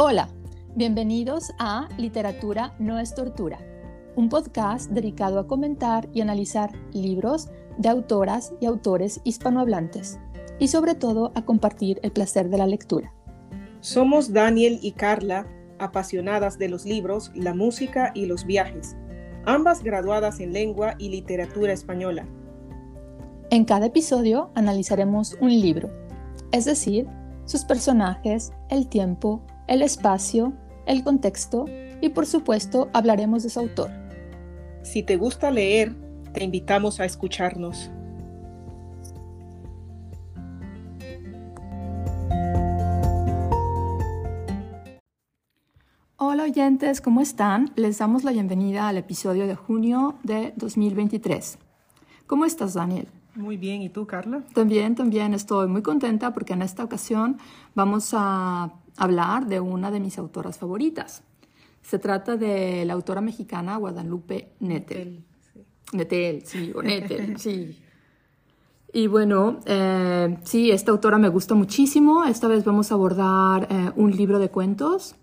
Hola, bienvenidos a Literatura no es tortura, un podcast dedicado a comentar y analizar libros de autoras y autores hispanohablantes y sobre todo a compartir el placer de la lectura. Somos Daniel y Carla, apasionadas de los libros, la música y los viajes, ambas graduadas en lengua y literatura española. En cada episodio analizaremos un libro, es decir, sus personajes, el tiempo, el espacio, el contexto y por supuesto hablaremos de su autor. Si te gusta leer, te invitamos a escucharnos. Hola oyentes, ¿cómo están? Les damos la bienvenida al episodio de junio de 2023. ¿Cómo estás, Daniel? Muy bien, ¿y tú, Carla? También, también estoy muy contenta porque en esta ocasión vamos a hablar de una de mis autoras favoritas. Se trata de la autora mexicana Guadalupe Nettel. Nettel, sí, o Nettel, sí. Y bueno, eh, sí, esta autora me gusta muchísimo. Esta vez vamos a abordar eh, un libro de cuentos.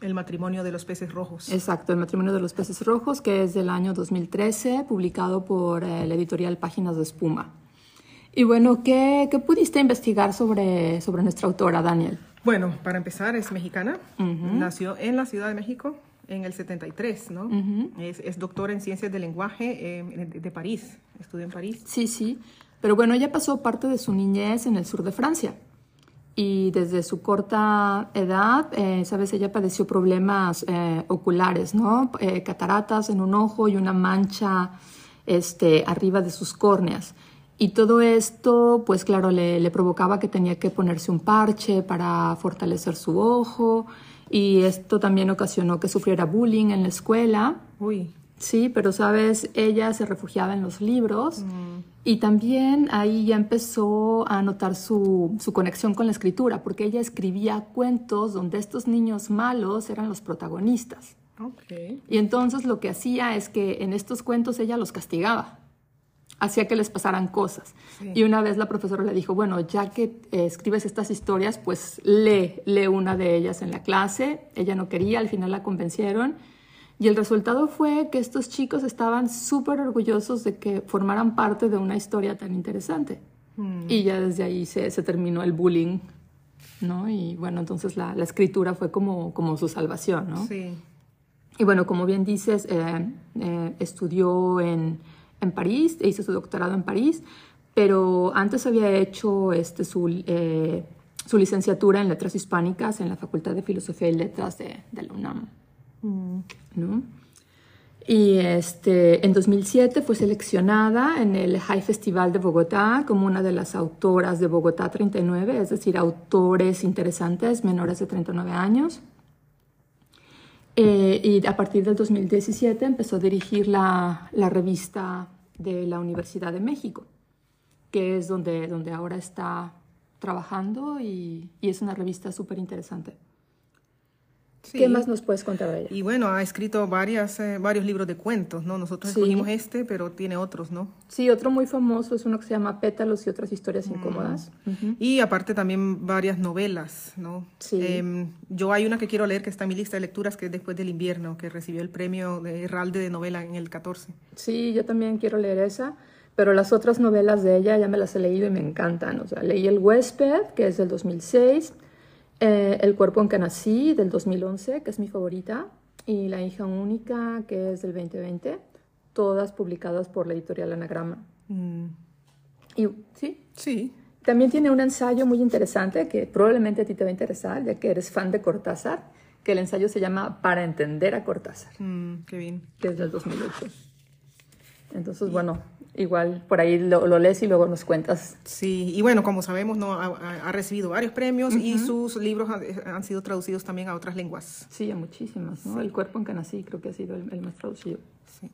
El matrimonio de los peces rojos. Exacto, El matrimonio de los peces rojos, que es del año 2013, publicado por eh, la editorial Páginas de Espuma. Y bueno, ¿qué, ¿qué, pudiste investigar sobre, sobre nuestra autora, Daniel? Bueno, para empezar, es mexicana. Nació en la Ciudad de México en el 73, ¿no? es, es, doctora en ciencias del lenguaje eh, de, de, París. Estudió en París. Sí, sí. Pero bueno, ella pasó parte de su niñez en el sur de Francia y desde su corta edad, eh, sabes, ella padeció problemas eh, oculares, ¿no? Eh, cataratas en un ojo y una mancha este, arriba de sus córneas. Y todo esto, pues claro, le, le, provocaba que tenía que ponerse un parche para fortalecer su ojo. Y esto también ocasionó que sufriera bullying en la escuela. Uy. Sí, pero sabes, ella se refugiaba en los libros mm. y también ahí ya empezó a notar su, su, conexión con la escritura, porque ella escribía cuentos donde estos niños malos eran los protagonistas. Okay. Y entonces lo que hacía es que en estos cuentos ella los castigaba, hacía que les pasaran cosas. Sí. Y una vez la profesora le dijo, bueno, ya que eh, escribes estas historias, pues lee, lee una de ellas en la clase. Ella no quería, al final la convencieron y el resultado fue que estos chicos estaban súper orgullosos de que formaran parte de una historia tan interesante. Mm. Y ya desde ahí se, se, terminó el bullying, ¿no? Y bueno, entonces la, la, escritura fue como, como su salvación, ¿no? Sí. Y bueno, como bien dices, eh, eh, estudió en, en París, hizo su doctorado en París, pero antes había hecho este, su, eh, su licenciatura en Letras Hispánicas en la Facultad de Filosofía y Letras de, de la UNAM. ¿no? Y este, en 2007 fue seleccionada en el High Festival de Bogotá como una de las autoras de Bogotá 39, es decir, autores interesantes menores de 39 años. Eh, y a partir del 2017 empezó a dirigir la, la, revista de la Universidad de México, que es donde, donde ahora está trabajando y, y es una revista súper interesante. Sí. ¿Qué más nos puedes contar de ella? Y bueno, ha escrito varias, eh, varios libros de cuentos, ¿no? Nosotros sí. escogimos este, pero tiene otros, ¿no? Sí, otro muy famoso es uno que se llama Pétalos y otras historias incómodas. Uh -huh. Y aparte también varias novelas, ¿no? Sí. Eh, yo hay una que quiero leer que está en mi lista de lecturas, que es Después del invierno, que recibió el premio de Herralde de novela en el 14. Sí, yo también quiero leer esa. Pero las otras novelas de ella ya me las he leído y me encantan. O sea, leí El huésped, que es del 2006, eh, El cuerpo en que nací, del 2011, que es mi favorita, y La hija única, que es del 2020, todas publicadas por la editorial Anagrama. Mm. Y, ¿sí? Sí. También tiene un ensayo muy interesante que probablemente a ti te va a interesar, ya que eres fan de Cortázar, que el ensayo se llama Para entender a Cortázar. Mm, qué bien. Que es del 2008. Entonces, bueno, igual por ahí lo, lo, lees y luego nos cuentas. Sí, y bueno, como sabemos, no ha, ha recibido varios premios uh -huh. y sus libros han, han, sido traducidos también a otras lenguas. Sí, a muchísimas, ¿no? Sí. El cuerpo en que nací creo que ha sido el, el más traducido. Sí.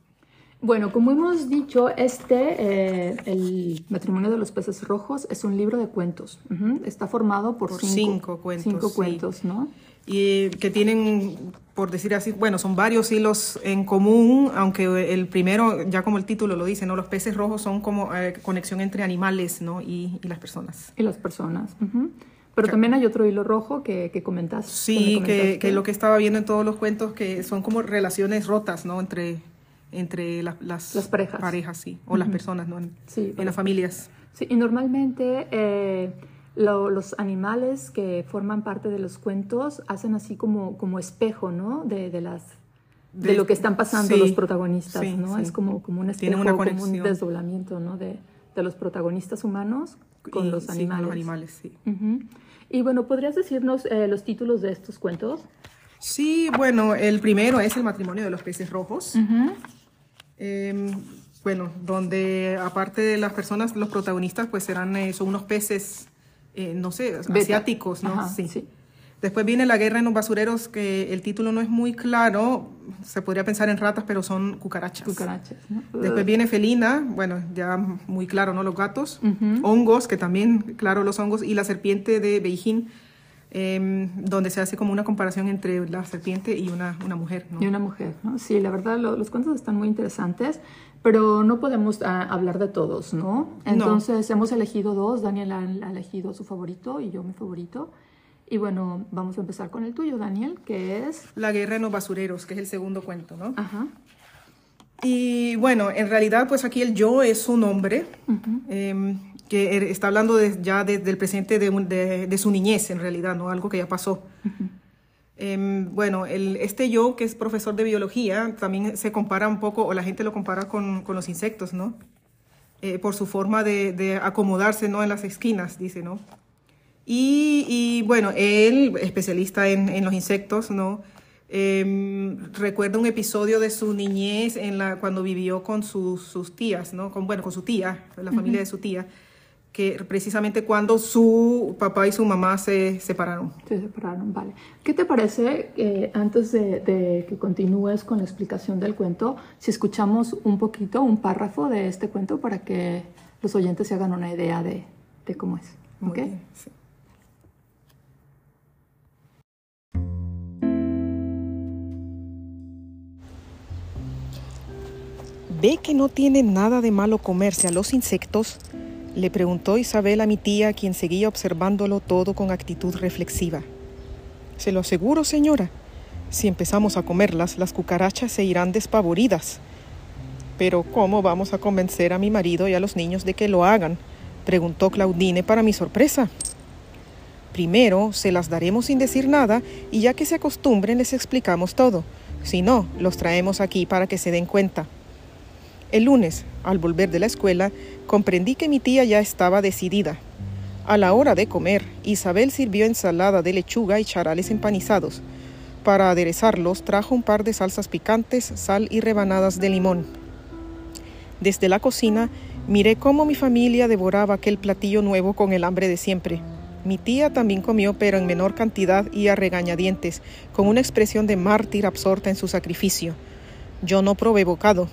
Bueno, como hemos dicho, este, eh, El matrimonio de los peces rojos, es un libro de cuentos. Uh -huh. Está formado por, por cinco, cinco, cuentos. Cinco sí. cuentos, ¿no? y que tienen, por decir así, bueno, son varios hilos en común, aunque el primero, ya como el título lo dice, ¿no? Los peces rojos son como eh, conexión entre animales, ¿no? Y, y, las personas. Y las personas. Uh -huh. Pero también hay otro hilo rojo que, que comentas. Sí, que, que, lo que estaba viendo en todos los cuentos, que son como relaciones rotas, ¿no? Entre, entre las, las, parejas. parejas sí, o las personas, ¿no? En, en las familias. Sí, y normalmente eh, los animales que forman parte de los cuentos hacen así como, como espejo, ¿no? De, de las de, lo que están pasando los protagonistas, ¿no? Es como, como un espejo, como un desdoblamiento, ¿no? De, de los protagonistas humanos con los animales. Con los animales, sí. Y bueno, ¿podrías decirnos eh, los títulos de estos cuentos? Sí, bueno, el primero es El matrimonio de los peces rojos. Em, bueno, donde aparte de las personas, los protagonistas pues serán, eh, son unos peces, eh, no sé, asiáticos, ¿no? sí. sí. Después viene La guerra en los basureros, que el título no es muy claro. Se podría pensar en ratas, pero son cucarachas. Cucarachas. Después viene Felina, bueno, ya muy claro, ¿no? Los gatos. Hongos, que también, claro, los hongos. Y la serpiente de Beijing, em, donde se hace como una comparación entre la serpiente y una, una mujer. ¿no? Y una mujer, ¿no? Sí, la verdad, los cuentos están muy interesantes, pero no podemos ah, hablar de todos, ¿no? Entonces, hemos elegido dos. Daniel ha elegido su favorito y yo mi favorito. Y bueno, vamos a empezar con el tuyo, Daniel, que es... La guerra en los basureros, que es el segundo cuento, ¿no? Ajá. Y bueno, en realidad, pues aquí el yo es un hombre em, que er, está hablando ya del presente de, de, su niñez, en realidad, ¿no? Algo que ya pasó. Em, bueno, el, este yo, que es profesor de biología, también se compara un poco, o la gente lo compara con, con los insectos, ¿no? Eh, por su forma de, de, acomodarse, ¿no? En las esquinas, dice, ¿no? Y, bueno, él, especialista en, los insectos, ¿no? Em, recuerda un episodio de su niñez en la, cuando vivió con sus tías, ¿no? Con, bueno, con su tía, la familia de su tía, que precisamente cuando su papá y su mamá se separaron. Se separaron, vale. ¿Qué te parece, eh, antes de, que continúes con la explicación del cuento, si escuchamos un poquito, un párrafo de este cuento para que los oyentes se hagan una idea de, cómo es? ¿Okay? sí. ¿Ve que no tiene nada de malo comerse a los insectos? Le preguntó Isabel a mi tía, quien seguía observándolo todo con actitud reflexiva. Se lo aseguro, señora. Si empezamos a comerlas, las cucarachas se irán despavoridas. Pero ¿cómo vamos a convencer a mi marido y a los niños de que lo hagan? preguntó Claudine para mi sorpresa. Primero, se las daremos sin decir nada y ya que se acostumbren les explicamos todo. Si no, los traemos aquí para que se den cuenta. El lunes, al volver de la escuela, comprendí que mi tía ya estaba decidida. A la hora de comer, Isabel sirvió ensalada de lechuga y charales empanizados. Para aderezarlos, trajo un par de salsas picantes, sal y rebanadas de limón. Desde la cocina, miré cómo mi familia devoraba aquel platillo nuevo con el hambre de siempre. Mi tía también comió, pero en menor cantidad y a regañadientes, con una expresión de mártir absorta en su sacrificio. Yo no probé bocado,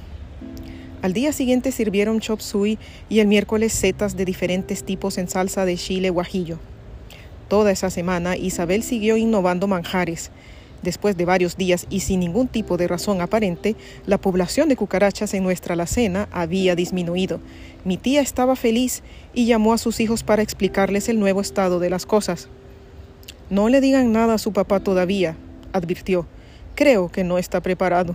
al día siguiente sirvieron chop suey y el miércoles setas de diferentes tipos en salsa de chile guajillo. Toda esa semana Isabel siguió innovando manjares. Después de varios días y sin ningún tipo de razón aparente, la población de cucarachas en nuestra alacena había disminuido. Mi tía estaba feliz y llamó a sus hijos para explicarles el nuevo estado de las cosas. No le digan nada a su papá todavía, advirtió. Creo que no está preparado.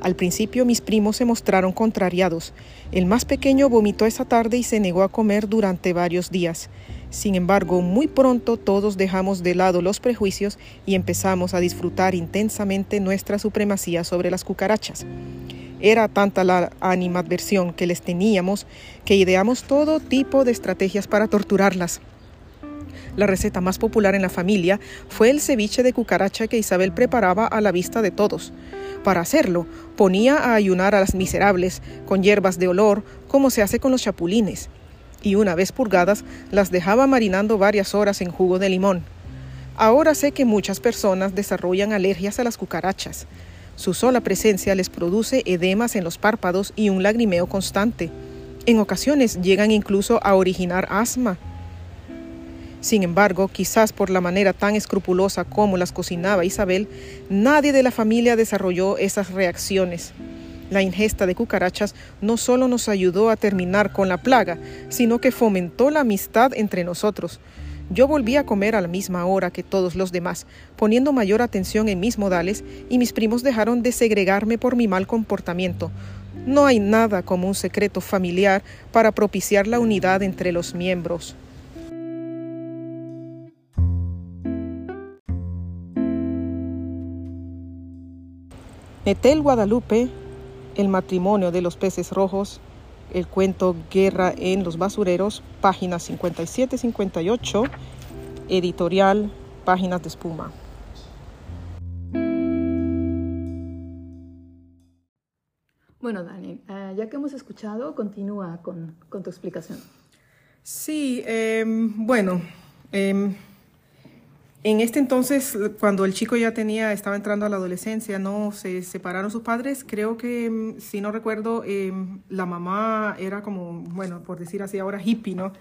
Al principio mis primos se mostraron contrariados. El más pequeño vomitó esa tarde y se negó a comer durante varios días. Sin embargo, muy pronto todos dejamos de lado los prejuicios y empezamos a disfrutar intensamente nuestra supremacía sobre las cucarachas. Era tanta la animadversión que les teníamos que ideamos todo tipo de estrategias para torturarlas. La receta más popular en la familia fue el ceviche de cucaracha que Isabel preparaba a la vista de todos. Para hacerlo, ponía a ayunar a las miserables con hierbas de olor, como se hace con los chapulines, y una vez purgadas, las dejaba marinando varias horas en jugo de limón. Ahora sé que muchas personas desarrollan alergias a las cucarachas. Su sola presencia les produce edemas en los párpados y un lagrimeo constante. En ocasiones llegan incluso a originar asma. Sin embargo, quizás por la manera tan escrupulosa como las cocinaba Isabel, nadie de la familia desarrolló esas reacciones. La ingesta de cucarachas no solo nos ayudó a terminar con la plaga, sino que fomentó la amistad entre nosotros. Yo volví a comer a la misma hora que todos los demás, poniendo mayor atención en mis modales, y mis primos dejaron de segregarme por mi mal comportamiento. No hay nada como un secreto familiar para propiciar la unidad entre los miembros. Netel Guadalupe, El matrimonio de los peces rojos, el cuento Guerra en los basureros, páginas 57-58, editorial Páginas de Espuma. Bueno, Dani, eh, ya que hemos escuchado, continúa con, tu explicación. Sí, em, bueno, em, en este entonces, cuando el chico ya tenía, estaba entrando a la adolescencia, no se separaron sus padres. Creo que, em, si no recuerdo, em, la mamá era como, bueno, por decir así ahora, hippie, ¿no?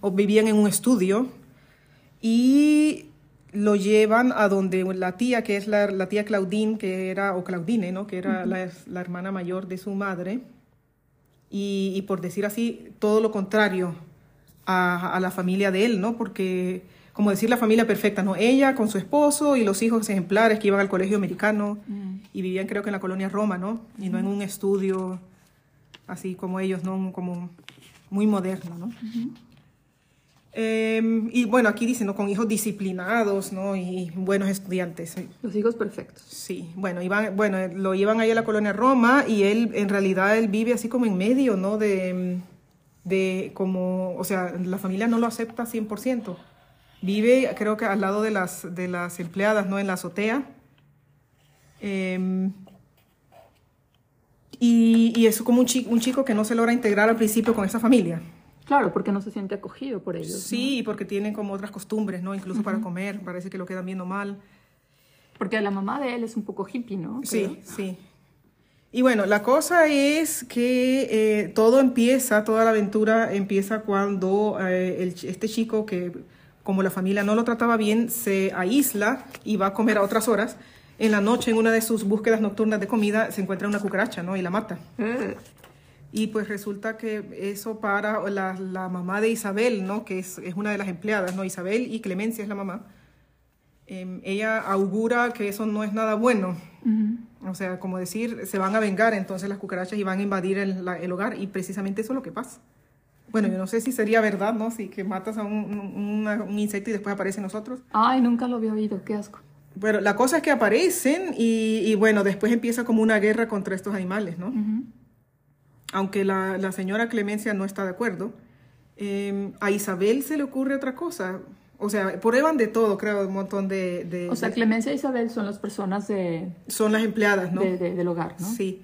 O vivían en un estudio y lo llevan a donde la tía, que es la, tía Claudine, que era, o Claudine, ¿no? Que era la, hermana mayor de su madre. Y, por decir así, todo lo contrario a, a la familia de él, ¿no? Porque como decir la familia perfecta, ¿no? Ella con su esposo y los hijos ejemplares que iban al colegio americano mm. y vivían creo que en la colonia Roma, ¿no? Y no en un estudio así como ellos, ¿no? Como muy moderno, ¿no? Em, y bueno, aquí dicen, ¿no? Con hijos disciplinados, ¿no? Y buenos estudiantes. Los hijos perfectos. Sí, bueno, iban, bueno, lo llevan ahí a la colonia Roma y él, en realidad, él vive así como en medio, ¿no? De, de como, o sea, la familia no lo acepta 100%. Vive, creo que al lado de las, de las empleadas, ¿no? En la azotea. Em, y, y, es como un chico, un chico que no se logra integrar al principio con esa familia. Claro, porque no se siente acogido por ellos. Sí, porque tienen como otras costumbres, ¿no? Incluso para comer, parece que lo quedan viendo mal. Porque la mamá de él es un poco hippie, ¿no? Sí, sí. Y bueno, la cosa es que eh, todo empieza, toda la aventura empieza cuando eh, este chico que como la familia no lo trataba bien, se aísla y va a comer a otras horas. En la noche, en una de sus búsquedas nocturnas de comida, se encuentra una cucaracha, ¿no? Y la mata. Mm. Y pues resulta que eso para la, mamá de Isabel, ¿no? Que es, una de las empleadas, ¿no? Isabel y Clemencia es la mamá. Em, ella augura que eso no es nada bueno. O sea, como decir, se van a vengar entonces las cucarachas y van a invadir el, el hogar. Y precisamente eso es lo que pasa. Bueno, yo no sé si sería verdad, ¿no? Si que matas a un, insecto y después aparecen nosotros. Ay, nunca lo había oído, qué asco. Bueno, la cosa es que aparecen y, bueno, después empieza como una guerra contra estos animales, ¿no? Aunque la, señora Clemencia no está de acuerdo, em, a Isabel se le ocurre otra cosa. O sea, prueban de todo, creo, un montón de... o sea, Clemencia e Isabel son las personas de... Son las empleadas, ¿no? del hogar, ¿no? Sí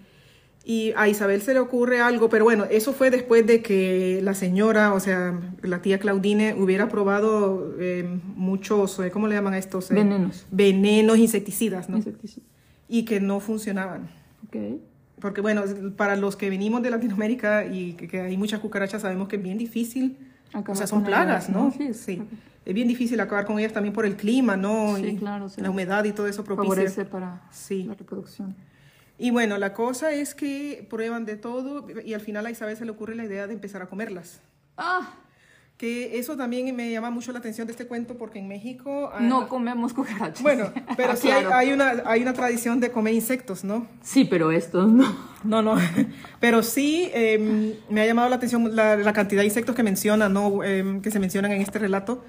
y a Isabel se le ocurre algo, pero bueno, eso fue después de que la señora, o sea, la tía Claudine, hubiera probado eh, muchos, eh, ¿cómo le llaman a estos? Eh, venenos. Venenos insecticidas, ¿no? Insecticidas. Y que no funcionaban. Ok. Porque bueno, para los que venimos de Latinoamérica y que, hay muchas cucarachas, sabemos que es bien difícil. o sea, son plagas, ¿no? Sí. sí. Es bien difícil acabar con ellas también por el clima, ¿no? Sí, claro. La humedad y todo eso propicia. Favorece para la reproducción. Y bueno, la cosa es que prueban de todo y al final a Isabel se le ocurre la idea de empezar a comerlas. Ah. Que eso también me llama mucho la atención de este cuento porque en México... No comemos cucarachas. Bueno, pero sí hay, una, hay una tradición de comer insectos, ¿no? Sí, pero estos no. No, no. Pero sí em, me ha llamado la atención la, cantidad de insectos que menciona, ¿no? Em, que se mencionan en este relato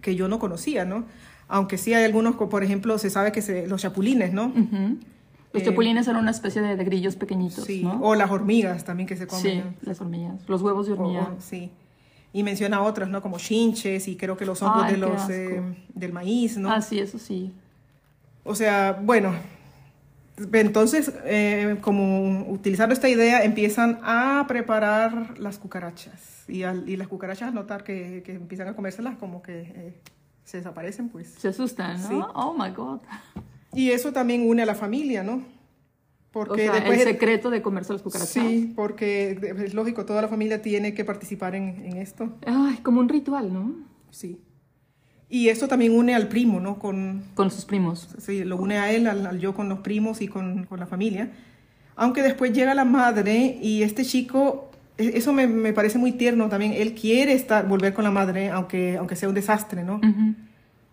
que yo no conocía, ¿no? Aunque sí hay algunos, por ejemplo, se sabe que se, los chapulines, ¿no? Los eh, chapulines eran una especie de, grillos pequeñitos, sí, O las hormigas también que se comen. Sí, las hormigas. Los huevos de hormiga. sí. Y menciona otras, ¿no? Como chinches y creo que los hongos de los, eh, del maíz, ¿no? Ah, sí, eso sí. O sea, bueno, entonces, eh, como utilizando esta idea, empiezan a preparar las cucarachas. Y, y las cucarachas, al notar que, que, empiezan a comérselas, como que se desaparecen, pues. Se asustan, ¿no? Sí. Oh my God. Y eso también une a la familia, ¿no? Porque o sea, el secreto de comerse las cucarachas. Sí, porque es lógico, toda la familia tiene que participar en, en, esto. Ay, como un ritual, ¿no? Sí. Y eso también une al primo, ¿no? Con, con sus primos. Sí, lo une a él, al, yo con los primos y con, con, la familia. Aunque después llega la madre y este chico e, eso me, me, parece muy tierno también. Él quiere estar, volver con la madre, aunque, aunque sea un desastre, ¿no?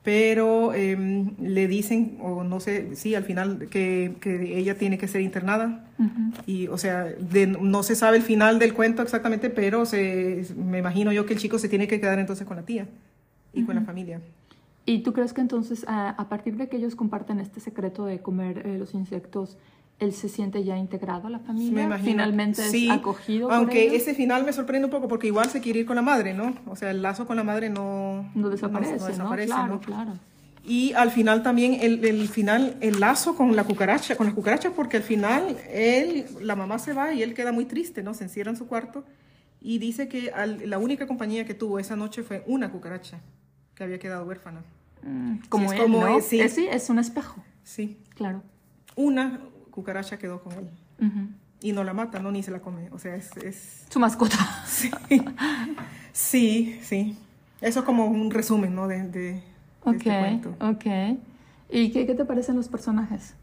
Pero em, le dicen, o no sé, sí, al final que, que ella tiene que ser internada. Y, o sea, no se sabe el final del cuento exactamente, pero se, me imagino yo que el chico se tiene que quedar entonces con la tía y con la familia. ¿Y tú crees que entonces, a, partir de que ellos comparten este secreto de comer eh, los insectos, él se siente ya integrado a la familia? Me Finalmente sí, es acogido. Aunque ese final me sorprende un poco porque igual se quiere ir con la madre, ¿no? O sea, el lazo con la madre no, no desaparece. No, desaparece, Claro, claro. Y al final también el, el, final, el lazo con la cucaracha, con las cucarachas, porque al final él, la mamá se va y él queda muy triste, ¿no? Se encierra en su cuarto y dice que la única compañía que tuvo esa noche fue una cucaracha que había quedado huérfana. Mm, como es como ¿no? sí. Es, sí, es un espejo. Sí. Claro. Una cucaracha quedó con él. Y no la mata, ¿no? Ni se la come. O sea, es... Su mascota. Sí. sí, sí. Eso es como un resumen, ¿no? De, de, este cuento. Ok. ¿Y qué, qué te parecen los personajes?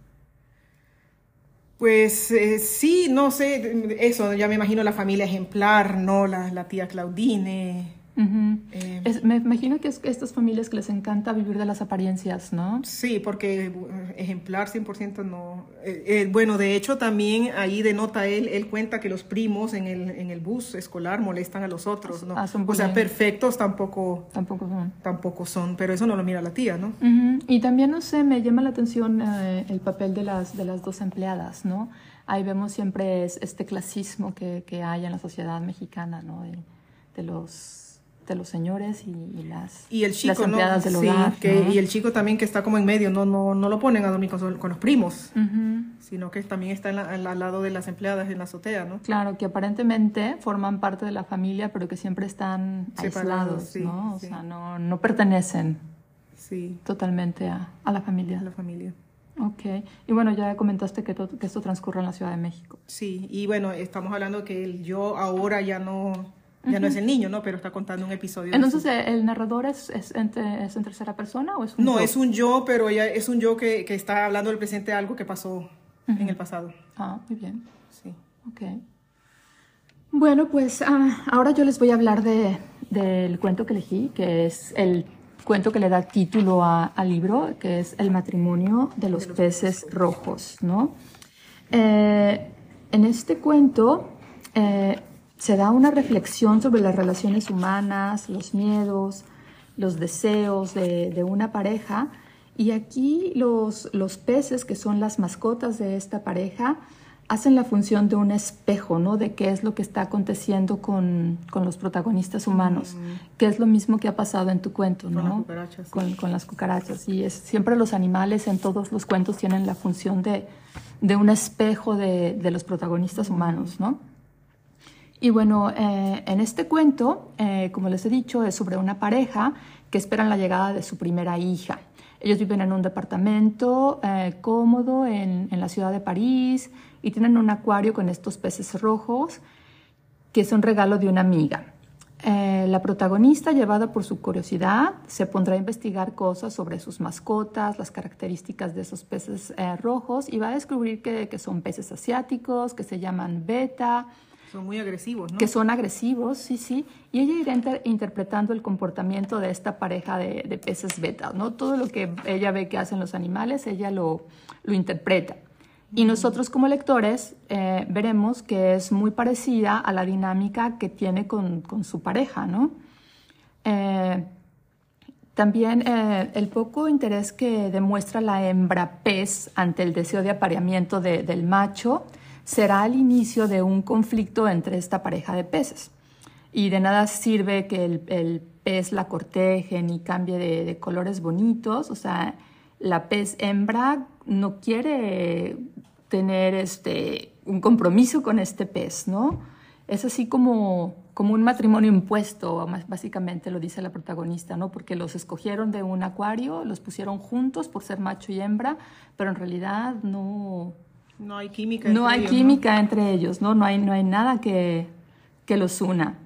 Pues eh, sí, no sé, eso, ya me imagino la familia ejemplar, ¿no? La, la tía Claudine, eh, me imagino que es estas familias que les encanta vivir de las apariencias, ¿no? Sí, porque eh, ejemplar 100% no. Eh, bueno, de hecho también ahí denota él, él cuenta que los primos en el, en el bus escolar molestan a los otros, ¿no? Ah, o sea, perfectos tampoco, tampoco son. Tampoco son, pero eso no lo mira la tía, ¿no? Y también, no sé, me llama la atención el papel de las, de las dos empleadas, ¿no? Ahí vemos siempre este clasismo que, que hay en la sociedad mexicana, ¿no? de los de los señores y, las, y el chico, empleadas del hogar. Y el chico también que está como en medio, no, no, no lo ponen a dormir con, los primos, sino que también está al lado de las empleadas en la azotea, ¿no? Claro, que aparentemente forman parte de la familia, pero que siempre están aislados, ¿no? O sea, no, no pertenecen sí. totalmente a, a, la familia. A la familia. Ok, y bueno, ya comentaste que, que esto transcurre en la Ciudad de México. Sí, y bueno, estamos hablando que el yo ahora ya no ya no es el niño, ¿no? Pero está contando un episodio. Entonces, ¿el narrador es, es, en, es, en, tercera persona o es un No, es un yo, pero ella es un yo que, que está hablando del presente algo que pasó en el pasado. Ah, muy bien. Sí. Ok. Bueno, pues ah, ahora yo les voy a hablar de, del cuento que elegí, que es el cuento que le da título al libro, que es El matrimonio de los, peces, rojos, ¿no? Eh, en este cuento... Eh, se da una reflexión sobre las relaciones humanas, los miedos, los deseos de, una pareja. Y aquí los, los, peces, que son las mascotas de esta pareja, hacen la función de un espejo, ¿no? De qué es lo que está aconteciendo con, con los protagonistas humanos, mm. que es lo mismo que ha pasado en tu cuento, ¿no? Con las cucarachas. Con, las cucarachas. Y es, siempre los animales en todos los cuentos tienen la función de, de un espejo de, de los protagonistas humanos, ¿no? Y bueno, eh, en este cuento, eh, como les he dicho, es sobre una pareja que esperan la llegada de su primera hija. Ellos viven en un departamento eh, cómodo en, en, la ciudad de París y tienen un acuario con estos peces rojos que es un regalo de una amiga. la protagonista, llevada por su curiosidad, se pondrá a investigar cosas sobre sus mascotas, las características de esos peces rojos y va a descubrir que, que son peces asiáticos, que se llaman beta, son muy agresivos, ¿no? Que son agresivos, sí, sí. Y ella irá interpretando el comportamiento de esta pareja de, peces beta, ¿no? Todo lo que ella ve que hacen los animales, ella lo, lo interpreta. Y nosotros como lectores eh, veremos que es muy parecida a la dinámica que tiene con, con su pareja, ¿no? Eh, también eh, el poco interés que demuestra la hembra pez ante el deseo de apareamiento del macho será el inicio de un conflicto entre esta pareja de peces. Y de nada sirve que el, pez la corteje ni cambie de, colores bonitos. O sea, la pez hembra no quiere tener este, un compromiso con este pez, ¿no? Es así como, como un matrimonio impuesto, básicamente lo dice la protagonista, ¿no? Porque los escogieron de un acuario, los pusieron juntos por ser macho y hembra, pero en realidad no, no hay química. No hay química entre ellos, ¿no? No hay, no hay nada que, que los una.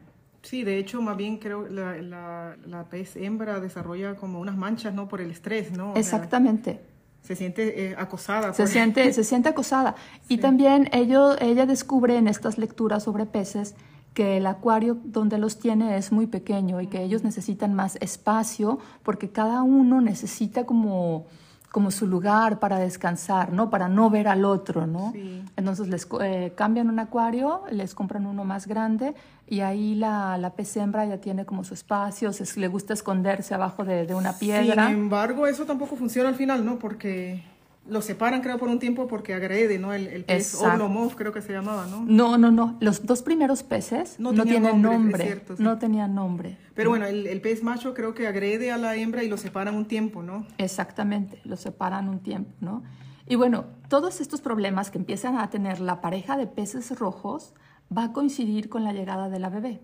Sí, de hecho, más bien creo la, la, la pez hembra desarrolla como unas manchas, ¿no? Por el estrés, ¿no? Exactamente. se siente eh, acosada. Se siente, se siente acosada. Y también ello, ella descubre en estas lecturas sobre peces que el acuario donde los tiene es muy pequeño y que ellos necesitan más espacio porque cada uno necesita como como su lugar para descansar, ¿no? Para no ver al otro, ¿no? Entonces les eh, cambian un acuario, les compran uno más grande y ahí la, la pez hembra ya tiene como su espacio, se, le gusta esconderse abajo de, de una piedra. Sin embargo, eso tampoco funciona al final, ¿no? Porque lo separan, creo, por un tiempo porque agrede, ¿no? El, el pez Oblomov, creo que se llamaba, ¿no? No, no, no. Los dos primeros peces no, tienen nombre. No tenían nombre. Pero bueno, el, el, pez macho creo que agrede a la hembra y lo separan un tiempo, ¿no? Exactamente, lo separan un tiempo, ¿no? Y bueno, todos estos problemas que empiezan a tener la pareja de peces rojos va a coincidir con la llegada de la bebé.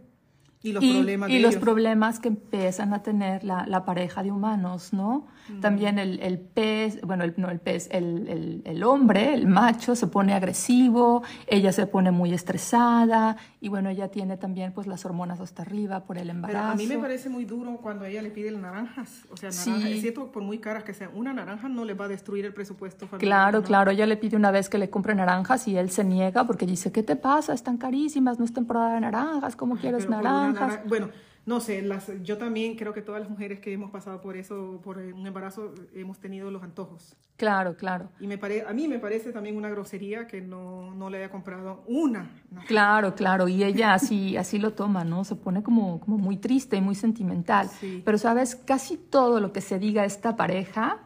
Y los problemas y los problemas que empiezan a tener la, la pareja de humanos, ¿no? Mm. También el, el, pez, bueno, el, no el pez, el, el, el, hombre, el macho, se pone agresivo, ella se pone muy estresada y bueno, ella tiene también pues las hormonas hasta arriba por el embarazo. Pero a mí me parece muy duro cuando ella le pide naranjas, o sea, naranjas, es cierto, por muy caras que sean, una naranja no le va a destruir el presupuesto familiar. Claro, claro, ella le pide una vez que le compre naranjas y él se niega porque dice, ¿qué te pasa? Están carísimas, no es temporada de naranjas, ¿cómo quieres naranjas? Bueno, no sé, las, yo también creo que todas las mujeres que hemos pasado por eso, por un embarazo, hemos tenido los antojos. Claro, claro. Y me pare, a mí me parece también una grosería que no, no le haya comprado una. Claro, claro, y ella así, así lo toma, ¿no? Se pone como, como muy triste y muy sentimental. Pero, ¿sabes? Casi todo lo que se diga a esta pareja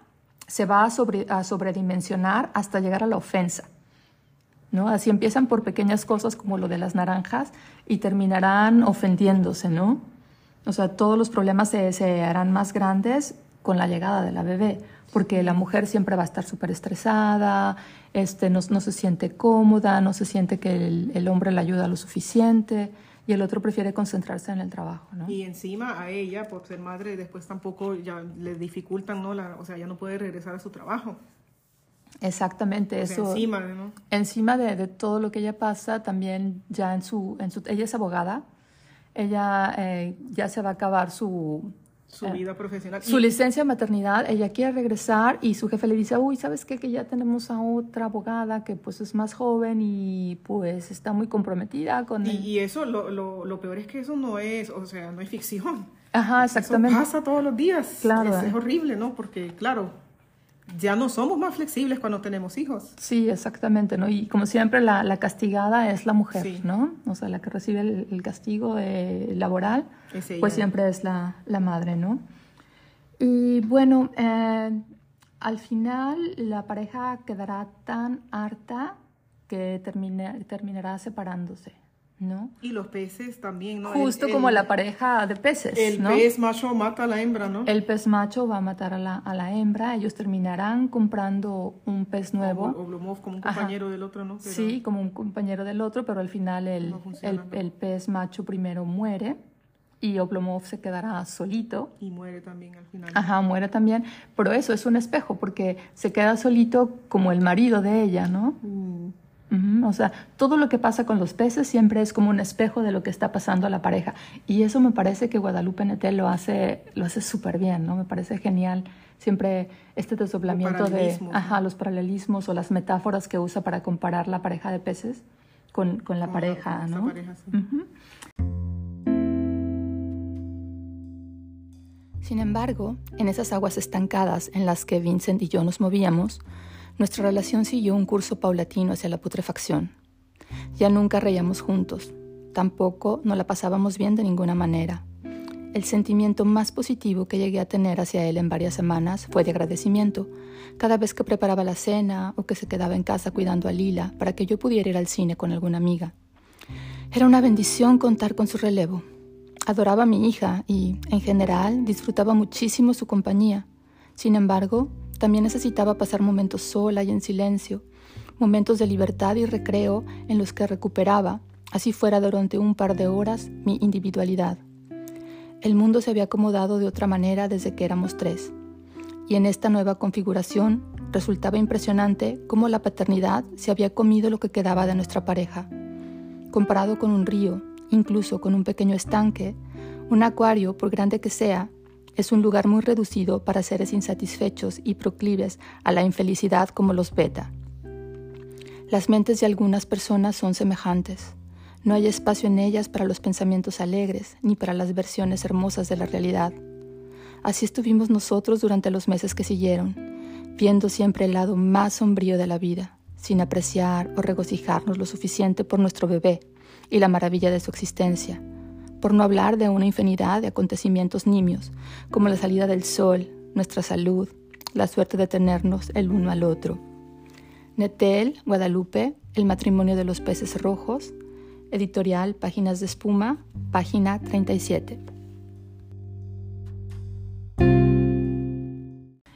se va a, sobre, a sobredimensionar hasta llegar a la ofensa. ¿No? Así empiezan por pequeñas cosas como lo de las naranjas y terminarán ofendiéndose, ¿no? O sea, todos los problemas se, harán más grandes con la llegada de la bebé, porque la mujer siempre va a estar súper estresada, este, no, se siente cómoda, no se siente que el, hombre le ayuda lo suficiente y el otro prefiere concentrarse en el trabajo, ¿no? Y encima a ella, por ser madre, después tampoco ya le dificultan, ¿no? La, o sea, ya no puede regresar a su trabajo. Exactamente, eso. Encima, ¿no? Encima de, de, todo lo que ella pasa, también ya en su, en su ella es abogada, ella eh, ya se va a acabar su, su vida profesional. Su licencia de maternidad, ella quiere regresar y su jefe le dice, uy, ¿sabes qué? Que ya tenemos a otra abogada que pues es más joven y pues está muy comprometida con... Y, y eso, lo, lo, lo, peor es que eso no es, o sea, no es ficción. Ajá, exactamente. Eso pasa todos los días. Claro. Es, es horrible, ¿no? Porque, claro, ya no somos más flexibles cuando tenemos hijos. Sí, exactamente, ¿no? Y como siempre, la, la castigada es la mujer, ¿no? O sea, la que recibe el, el castigo eh, laboral, pues siempre es la, la, madre, ¿no? Y bueno, eh, al final la pareja quedará tan harta que termine, terminará separándose. ¿No? Y los peces también, ¿no? Justo como la pareja de peces, El pez macho mata a la hembra, ¿no? El pez macho va a matar a la, a la hembra, ellos terminarán comprando un pez nuevo. O, Oblomov como un compañero Ajá. del otro, ¿no? Pero sí, como un compañero del otro, pero al final el, no funciona, el, ¿no? el, pez macho primero muere y Oblomov se quedará solito. Y muere también al final. Ajá, muere también, pero eso es un espejo porque se queda solito como el marido de ella, ¿no? Mm. O sea, todo lo que pasa con los peces siempre es como un espejo de lo que está pasando a la pareja. Y eso me parece que Guadalupe Netel lo hace lo hace súper bien, ¿no? Me parece genial siempre este desdoblamiento de ajá, los paralelismos o las metáforas que usa para comparar la pareja de peces con, con la con pareja, con ¿no? Pareja, sí. uh -huh. Sin embargo, en esas aguas estancadas en las que Vincent y yo nos movíamos, nuestra relación siguió un curso paulatino hacia la putrefacción. Ya nunca reíamos juntos, tampoco nos la pasábamos bien de ninguna manera. El sentimiento más positivo que llegué a tener hacia él en varias semanas fue de agradecimiento, cada vez que preparaba la cena o que se quedaba en casa cuidando a Lila para que yo pudiera ir al cine con alguna amiga. Era una bendición contar con su relevo. Adoraba a mi hija y, en general, disfrutaba muchísimo su compañía. Sin embargo, también necesitaba pasar momentos sola y en silencio, momentos de libertad y recreo en los que recuperaba, así fuera durante un par de horas, mi individualidad. El mundo se había acomodado de otra manera desde que éramos tres, y en esta nueva configuración resultaba impresionante cómo la paternidad se había comido lo que quedaba de nuestra pareja. Comparado con un río, incluso con un pequeño estanque, un acuario, por grande que sea, es un lugar muy reducido para seres insatisfechos y proclives a la infelicidad como los beta. Las mentes de algunas personas son semejantes. No hay espacio en ellas para los pensamientos alegres ni para las versiones hermosas de la realidad. Así estuvimos nosotros durante los meses que siguieron, viendo siempre el lado más sombrío de la vida, sin apreciar o regocijarnos lo suficiente por nuestro bebé y la maravilla de su existencia, por no hablar de una infinidad de acontecimientos nimios, como la salida del sol, nuestra salud, la suerte de tenernos el uno al otro. Netel, Guadalupe, El matrimonio de los peces rojos, editorial Páginas de Espuma, página 37.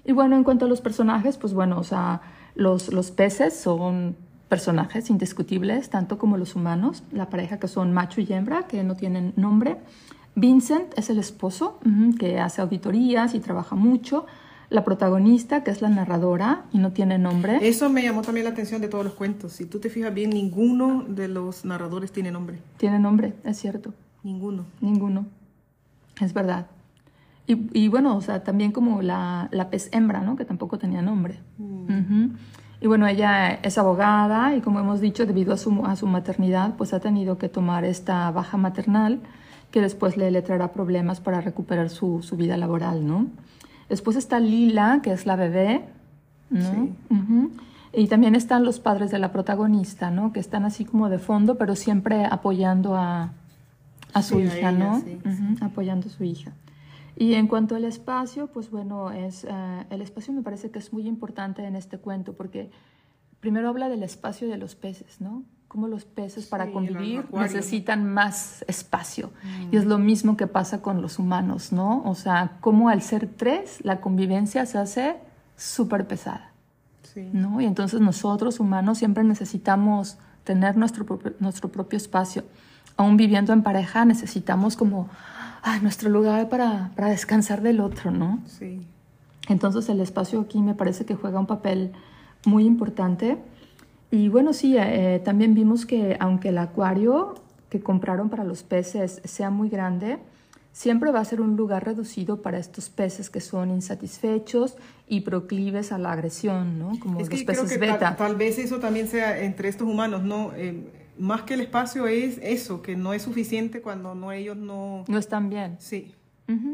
Y bueno, en cuanto a los personajes, pues bueno, o sea, los, los peces son personajes indiscutibles, tanto como los humanos, la pareja que son macho y hembra, que no tienen nombre. Vincent es el esposo, que hace auditorías y trabaja mucho. La protagonista, que es la narradora y no tiene nombre. Eso me llamó también la atención de todos los cuentos. Si tú te fijas bien, ninguno de los narradores tiene nombre. Tiene nombre, es cierto. Ninguno. Ninguno. Es verdad. Y, bueno, o sea, también como la, la, pez hembra, ¿no? Que tampoco tenía nombre. Mm. Y bueno, ella es abogada y como hemos dicho, debido a su, a su maternidad, pues ha tenido que tomar esta baja maternal que después le, le traerá problemas para recuperar su, su, vida laboral, ¿no? Después está Lila, que es la bebé, ¿no? Y también están los padres de la protagonista, ¿no? Que están así como de fondo, pero siempre apoyando a, a su hija, ¿no? Apoyando a su hija. Y en cuanto al espacio, pues bueno, es, eh, el espacio me parece que es muy importante en este cuento porque primero habla del espacio de los peces, ¿no? Cómo los peces para convivir necesitan más espacio. Y es lo mismo que pasa con los humanos, ¿no? O sea, cómo al ser tres, la convivencia se hace súper pesada. Sí. ¿no? Y entonces nosotros, humanos, siempre necesitamos tener nuestro, nuestro propio espacio. Aún viviendo en pareja, necesitamos como ah, nuestro lugar para, para descansar del otro, ¿no? Sí. Entonces el espacio aquí me parece que juega un papel muy importante. Y bueno, sí, eh, también vimos que aunque el acuario que compraron para los peces sea muy grande, siempre va a ser un lugar reducido para estos peces que son insatisfechos y proclives a la agresión, ¿no? Como los peces creo que beta. Tal, vez eso también sea entre estos humanos, ¿no? Eh, más que el espacio es eso, que no es suficiente cuando no ellos no... No están bien. Sí.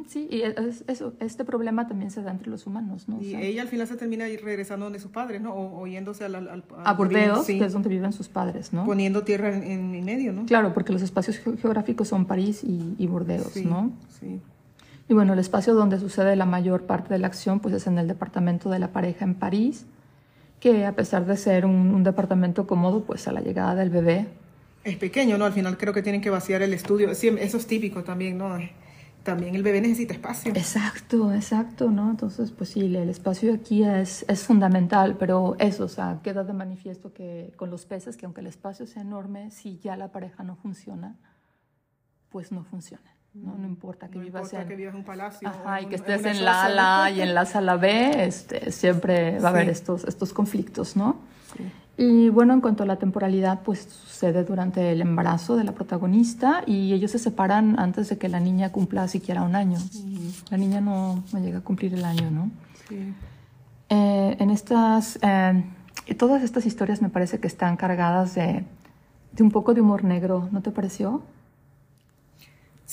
sí, y eso, este problema también se da entre los humanos, ¿no? Y ella al final se termina regresando donde sus padres, ¿no? O, yéndose al, al, a Burdeos, que es donde viven sus padres, ¿no? Poniendo tierra en, medio, ¿no? Claro, porque los espacios geográficos son París y, y Burdeos, ¿no? Sí. Y bueno, el espacio donde sucede la mayor parte de la acción, pues es en el departamento de la pareja en París, que a pesar de ser un, departamento cómodo, pues a la llegada del bebé. Es pequeño, ¿no? Al final creo que tienen que vaciar el estudio. eso es típico también, ¿no? También el bebé necesita espacio. Exacto, exacto, ¿no? Entonces, pues sí, el espacio aquí es, es fundamental, pero eso, o sea, queda de manifiesto que con los peces, que aunque el espacio sea enorme, si ya la pareja no funciona, pues no funciona. No, no importa que vivas en que vivas un palacio ajá, y que estés en la ala y en la sala B, este, siempre va a haber estos, estos conflictos, ¿no? Y bueno, en cuanto a la temporalidad, pues sucede durante el embarazo de la protagonista y ellos se separan antes de que la niña cumpla siquiera un año. La niña no, no, llega a cumplir el año, ¿no? Sí. Eh, en estas, eh, todas estas historias me parece que están cargadas de, de un poco de humor negro, ¿no te pareció?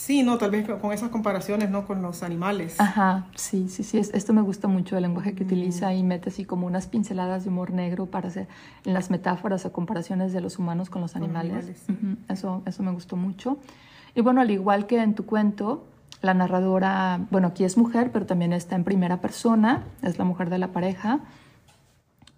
Sí, no, tal vez con esas comparaciones, ¿no? Con los animales. Ajá, sí, sí, sí. Esto me gusta mucho, el lenguaje que utiliza y mete así como unas pinceladas de humor negro para hacer las metáforas o comparaciones de los humanos con los animales. eso, eso me gustó mucho. Y bueno, al igual que en tu cuento, la narradora, bueno, aquí es mujer, pero también está en primera persona, es la mujer de la pareja.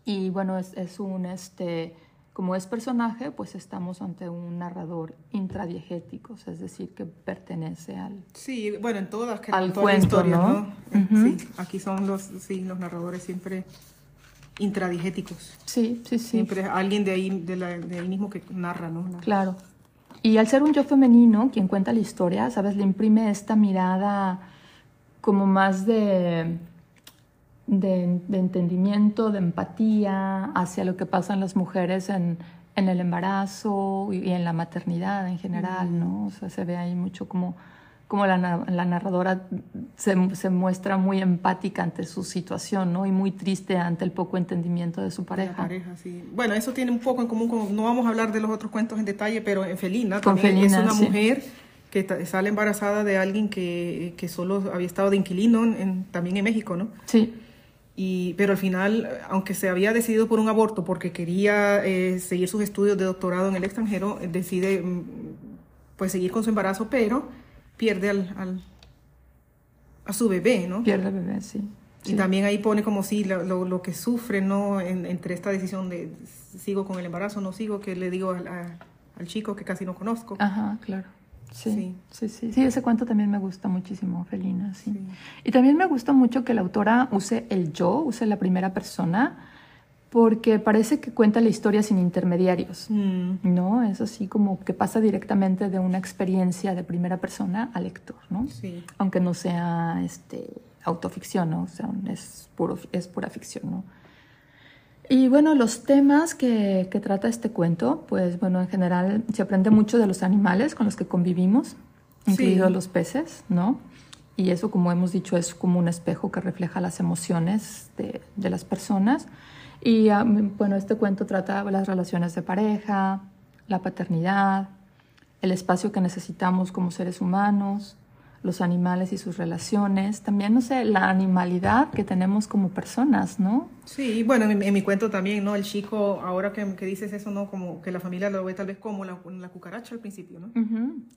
Y bueno, es, es un, este, como es personaje, pues estamos ante un narrador intradiegético, es decir, que pertenece al Sí, bueno, en todas, que al cuento, ¿no? Sí, aquí son los, sí, los narradores siempre intradigéticos. Sí, sí, sí. Siempre alguien de ahí, de, la, de ahí mismo que narra, ¿no? Claro. Y al ser un yo femenino quien cuenta la historia, ¿sabes? Le imprime esta mirada como más de de, entendimiento, de empatía hacia lo que pasan las mujeres en, en el embarazo y, en la maternidad en general, ¿no? O sea, se ve ahí mucho como, como la, la narradora se, se, muestra muy empática ante su situación, ¿no? Y muy triste ante el poco entendimiento de su pareja. pareja sí. Bueno, eso tiene un poco en común con, no vamos a hablar de los otros cuentos en detalle, pero en Felina también es una mujer que sale embarazada de alguien que, que solo había estado de inquilino en, también en México, ¿no? Sí. Y, pero al final, aunque se había decidido por un aborto porque quería eh, seguir sus estudios de doctorado en el extranjero, decide mm, pues seguir con su embarazo, pero pierde al, al a su bebé, ¿no? Pierde al bebé, sí. Y también ahí pone como si lo, lo, que sufre, ¿no? entre esta decisión de sigo con el embarazo, no sigo, que le digo al chico que casi no conozco. Ajá, claro. Sí, sí, sí, sí, ese cuento también me gusta muchísimo, Felina, sí. Y también me gusta mucho que la autora use el yo, use la primera persona, porque parece que cuenta la historia sin intermediarios, mm. ¿no? Es así como que pasa directamente de una experiencia de primera persona al lector, ¿no? Sí. Aunque no sea este, autoficción, ¿no? O sea, es, puro, es pura ficción, ¿no? Y bueno, los temas que, que, trata este cuento, pues bueno, en general se aprende mucho de los animales con los que convivimos, incluidos los peces, ¿no? Y eso, como hemos dicho, es como un espejo que refleja las emociones de, de las personas. Y bueno, este cuento trata las relaciones de pareja, la paternidad, el espacio que necesitamos como seres humanos, los animales y sus relaciones, también, no sé, la animalidad que tenemos como personas, ¿no? Sí, bueno, en, mi cuento también, ¿no? El chico, ahora que, que, dices eso, ¿no? Como que la familia lo ve tal vez como la, la cucaracha al principio, ¿no?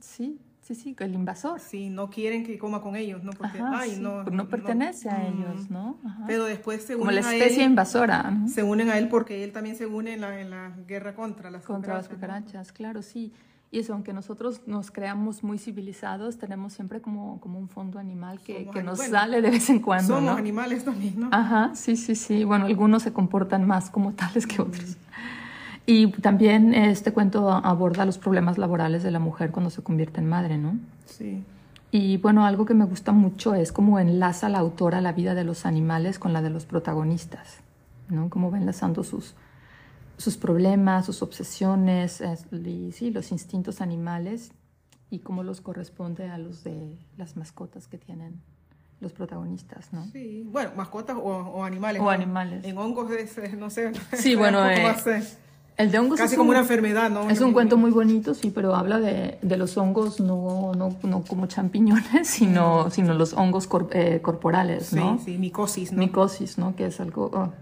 Sí, sí, sí, el invasor. Sí, no quieren que coma con ellos, ¿no? Porque, ay, no, no pertenece a ellos, ¿no? Pero después se unen Como la especie invasora. Se unen a él porque él también se une en la, en la guerra contra las contra las cucarachas, claro, sí. Y eso, aunque nosotros nos creamos muy civilizados, tenemos siempre como, como un fondo animal que, que nos sale de vez en cuando. Somos animales también, ¿no? Ajá, sí, sí, sí. Bueno, algunos se comportan más como tales que otros. Y también este cuento aborda los problemas laborales de la mujer cuando se convierte en madre, ¿no? Sí. Y bueno, algo que me gusta mucho es cómo enlaza la autora la vida de los animales con la de los protagonistas, ¿no? Cómo va enlazando sus, sus problemas, sus obsesiones, y, sí, los instintos animales y cómo los corresponde a los de las mascotas que tienen los protagonistas, ¿no? Sí, bueno, mascotas o, animales. O animales. En hongos no sé. Sí, bueno, eh, el de hongos Casi como una enfermedad, ¿no? Es un cuento muy bonito, sí, pero habla de, de los hongos no, no, no, como champiñones, sino, sino los hongos eh, corporales, ¿no? Sí, sí, micosis, ¿no? Micosis, ¿no? Que es algo... Oh,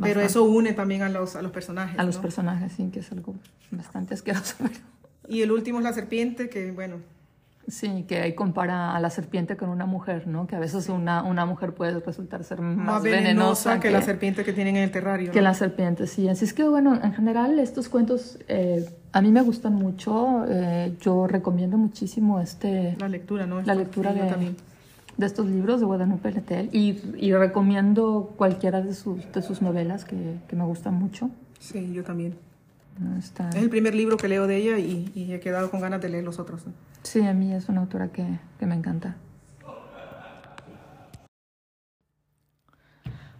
pero eso une también a los, a los personajes, A los personajes, sí, que es algo bastante asqueroso. Y el último es la serpiente, que bueno, Sí, que ahí compara a la serpiente con una mujer, ¿no? Que a veces una, una mujer puede resultar ser más, venenosa, que, la serpiente que tienen en el terrario. Que la serpiente, sí. Así es que, bueno, en general estos cuentos eh, a mí me gustan mucho. Eh, yo recomiendo muchísimo este... La lectura, ¿no? La lectura de, de estos libros de Guadalupe Letel y, y recomiendo cualquiera de sus, de sus novelas que, que me gustan mucho. Sí, yo también. Es el primer libro que leo de ella y, y, he quedado con ganas de leer los otros. Sí, a mí es una autora que, que me encanta.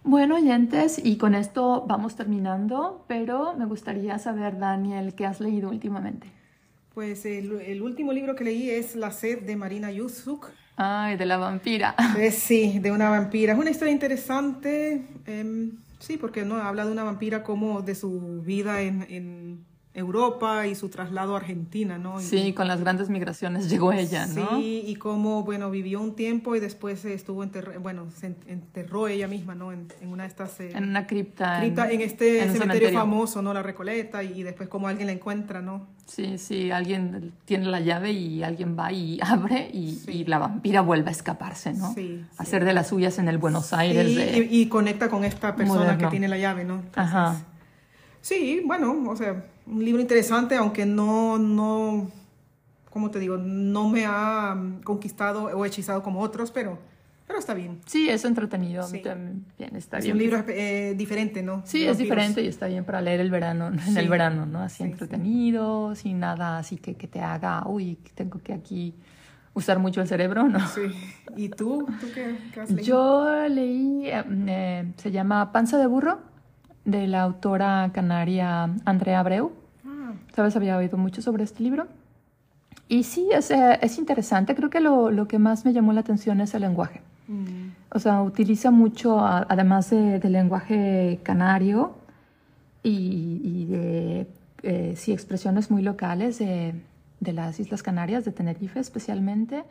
Bueno, oyentes, y con esto vamos terminando, pero me gustaría saber, Daniel, ¿qué has leído últimamente? Pues el, el último libro que leí es La sed de Marina Yusuk. Ay, de la vampira. Eh, sí, de una vampira. Es una historia interesante. Eh, Sí, porque no habla de una vampira como de su vida en, en Europa y su traslado a Argentina, ¿no? Sí, con las grandes migraciones llegó ella, ¿no? Sí, y cómo, bueno, vivió un tiempo y después estuvo, enterrado, bueno, se enterró ella misma, ¿no? En, en una de estas... Eh, en una cripta. cripta en, este cementerio, famoso, ¿no? La Recoleta, y, después cómo alguien la encuentra, ¿no? Sí, sí, alguien tiene la llave y alguien va y abre y, y la vampira vuelve a escaparse, ¿no? Sí. A hacer de las suyas en el Buenos Aires. y, y, conecta con esta persona que tiene la llave, ¿no? Ajá. Sí, bueno, o sea un libro interesante, aunque no, no, ¿cómo te digo? No me ha conquistado o hechizado como otros, pero, pero está bien. Sí, es entretenido. Bien, está es un libro eh, diferente, ¿no? Sí, es diferente y está bien para leer el verano, en el verano, ¿no? Así entretenido, sin nada así que, que te haga, uy, tengo que aquí usar mucho el cerebro, ¿no? Sí. ¿Y tú? ¿Tú qué, has leído? Yo leí, eh, eh, se llama Panza de Burro de la autora canaria Andrea Abreu. Ah. ¿Sabes? Había oído mucho sobre este libro. Y sí, es, eh, es interesante. Creo que lo, lo, que más me llamó la atención es el lenguaje. Mm. O sea, utiliza mucho, además de, del lenguaje canario y, y de eh, sí, expresiones muy locales de, de, las Islas Canarias, de Tenerife especialmente.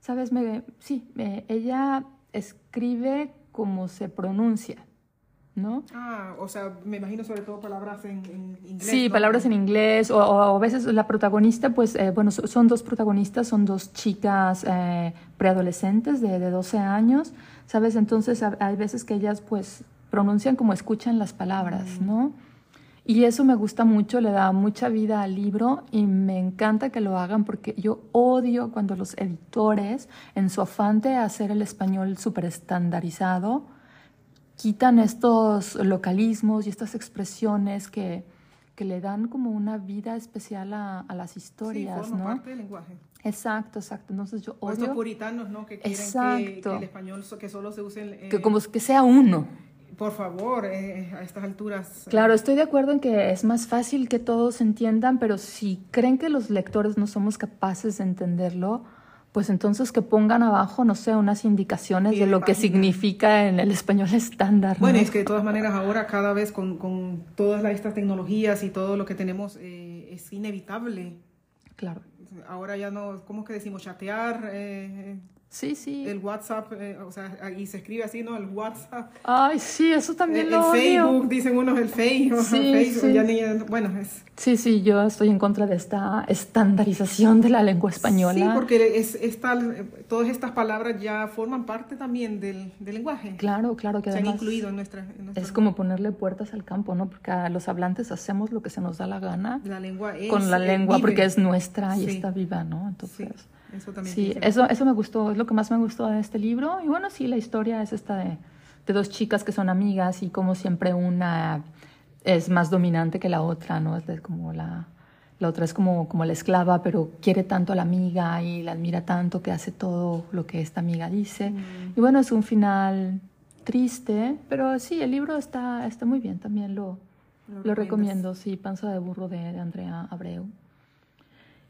Sabes, me, sí, ella escribe como se pronuncia. ¿No? Ah, o sea, me imagino sobre todo palabras en, inglés. Sí, palabras en inglés, o, a veces la protagonista, pues, eh, bueno, son dos protagonistas, son dos chicas eh, preadolescentes de, de, 12 años, ¿sabes? Entonces hay veces que ellas, pues, pronuncian como escuchan las palabras, mm. ¿no? Y eso me gusta mucho, le da mucha vida al libro y me encanta que lo hagan porque yo odio cuando los editores, en su afán de hacer el español súper estandarizado, quitan estos localismos y estas expresiones que, que le dan como una vida especial a, a las historias, sí, ¿no? parte del lenguaje. Exacto, exacto. Entonces yo odio... estos puritanos, ¿no? Que quieren que, que, el español que solo se use... En, que como que sea uno. Por favor, eh, a estas alturas. Eh. Claro, estoy de acuerdo en que es más fácil que todos entiendan, pero si creen que los lectores no somos capaces de entenderlo, pues entonces que pongan abajo, no sé, unas indicaciones de lo que significa en el español estándar. Bueno, es que de todas maneras ahora cada vez con, con todas estas tecnologías y todo lo que tenemos eh, es inevitable. Claro. Ahora ya no, ¿cómo que decimos? Chatear. Eh, Sí, sí. El WhatsApp, eh, o sea, y se escribe así, ¿no? El WhatsApp. Ay, sí, eso también el, lo El Facebook, dicen unos el Facebook, sí, Facebook, ya ni, bueno, es... Sí, sí, yo estoy en contra de esta estandarización de la lengua española. Sí, porque es, es tal, todas estas palabras ya forman parte también del, del lenguaje. Claro, claro, que Se han incluido en nuestra, Es como ponerle puertas al campo, ¿no? Porque a los hablantes hacemos lo que se nos da la gana. La lengua es, Con la lengua, porque es nuestra y está viva, ¿no? Entonces... Eso también sí, eso, eso me gustó, es lo que más me gustó de este libro. Y bueno, sí, la historia es esta de, de dos chicas que son amigas y como siempre una es más dominante que la otra, ¿no? Es como la, la otra es como, como la esclava, pero quiere tanto a la amiga y la admira tanto que hace todo lo que esta amiga dice. Mm. Y bueno, es un final triste, pero sí, el libro está, está muy bien, también lo, lo, recomiendo, sí, Panza de Burro de, de Andrea Abreu.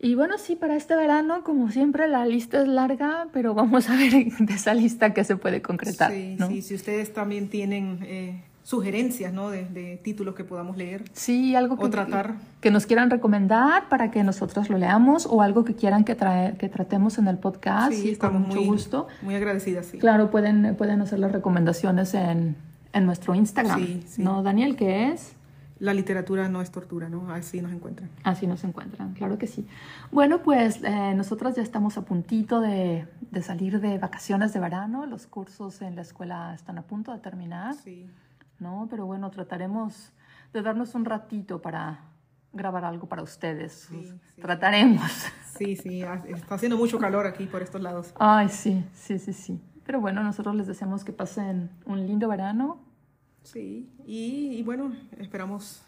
Y bueno, sí, para este verano, como siempre, la lista es larga, pero vamos a ver de esa lista qué se puede concretar. Sí, sí, si ustedes también tienen eh, sugerencias, ¿no? De, títulos que podamos leer. Sí, algo que, o tratar. que nos quieran recomendar para que nosotros lo leamos o algo que quieran que, trae, que tratemos en el podcast. Sí, estamos con mucho muy, gusto. Muy agradecidas, sí. Claro, pueden, pueden hacer las recomendaciones en, en nuestro Instagram. Sí, sí. ¿No, Daniel? ¿Qué es? La literatura no es tortura, ¿no? Así nos encuentran. Así nos encuentran, claro que sí. Bueno, pues eh, nosotros ya estamos a puntito de, de, salir de vacaciones de verano. Los cursos en la escuela están a punto de terminar. Sí. ¿No? Pero bueno, trataremos de darnos un ratito para grabar algo para ustedes. Sí, sí. Trataremos. Sí, sí, está haciendo mucho calor aquí por estos lados. Ay, sí, sí, sí, sí. Pero bueno, nosotros les deseamos que pasen un lindo verano Sí, y, bueno, esperamos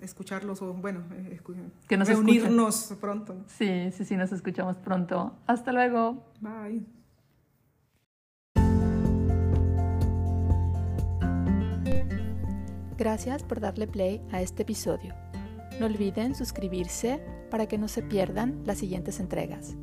escucharlos o, bueno, eh, que nos reunirnos pronto. Sí, sí, sí, nos escuchamos pronto. Hasta luego. Bye. Gracias por darle play a este episodio. No olviden suscribirse para que no se pierdan las siguientes entregas.